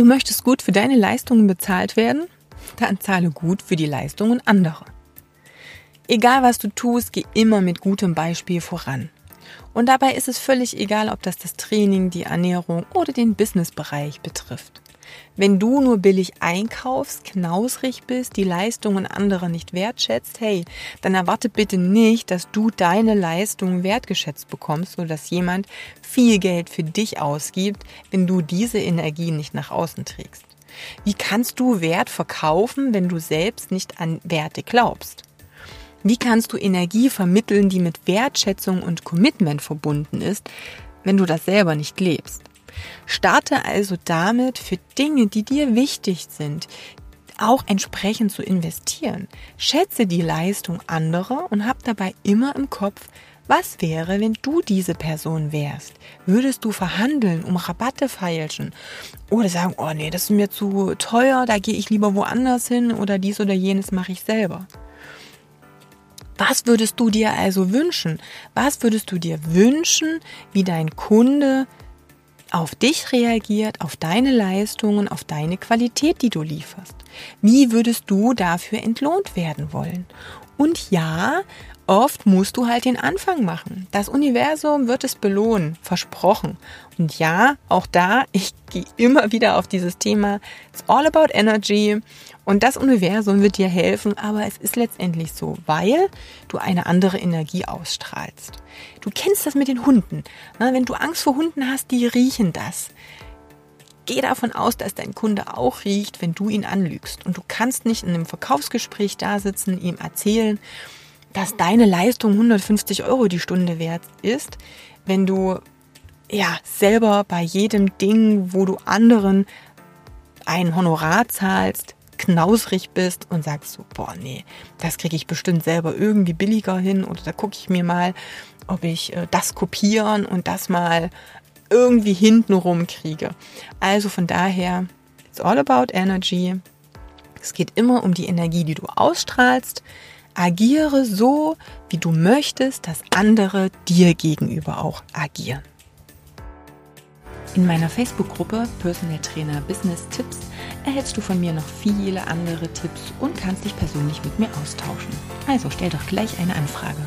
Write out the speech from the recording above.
Du möchtest gut für deine Leistungen bezahlt werden? Dann zahle gut für die Leistungen anderer. Egal was du tust, geh immer mit gutem Beispiel voran. Und dabei ist es völlig egal, ob das das Training, die Ernährung oder den Businessbereich betrifft. Wenn du nur billig einkaufst, knausrig bist, die Leistungen anderer nicht wertschätzt, hey, dann erwarte bitte nicht, dass du deine Leistungen wertgeschätzt bekommst, sodass jemand viel Geld für dich ausgibt, wenn du diese Energie nicht nach außen trägst. Wie kannst du Wert verkaufen, wenn du selbst nicht an Werte glaubst? Wie kannst du Energie vermitteln, die mit Wertschätzung und Commitment verbunden ist, wenn du das selber nicht lebst? Starte also damit für Dinge, die dir wichtig sind, auch entsprechend zu investieren. Schätze die Leistung anderer und hab dabei immer im Kopf, was wäre, wenn du diese Person wärst? Würdest du verhandeln, um Rabatte feilschen? Oder sagen, oh nee, das ist mir zu teuer, da gehe ich lieber woanders hin oder dies oder jenes mache ich selber. Was würdest du dir also wünschen? Was würdest du dir wünschen, wie dein Kunde auf dich reagiert, auf deine Leistungen, auf deine Qualität, die du lieferst. Wie würdest du dafür entlohnt werden wollen? Und ja, oft musst du halt den Anfang machen. Das Universum wird es belohnen, versprochen. Und ja, auch da, ich gehe immer wieder auf dieses Thema. It's all about energy. Und das Universum wird dir helfen, aber es ist letztendlich so, weil du eine andere Energie ausstrahlst. Du kennst das mit den Hunden. Wenn du Angst vor Hunden hast, die riechen das. Geh davon aus, dass dein Kunde auch riecht, wenn du ihn anlügst. Und du kannst nicht in einem Verkaufsgespräch da sitzen, ihm erzählen, dass deine Leistung 150 Euro die Stunde wert ist, wenn du ja selber bei jedem Ding, wo du anderen ein Honorar zahlst, knausrig bist und sagst so, boah, nee, das kriege ich bestimmt selber irgendwie billiger hin oder da gucke ich mir mal, ob ich äh, das kopieren und das mal irgendwie hintenrum kriege. Also von daher, it's all about energy. Es geht immer um die Energie, die du ausstrahlst. Agiere so, wie du möchtest, dass andere dir gegenüber auch agieren. In meiner Facebook-Gruppe Personal Trainer Business Tipps erhältst du von mir noch viele andere Tipps und kannst dich persönlich mit mir austauschen. Also stell doch gleich eine Anfrage.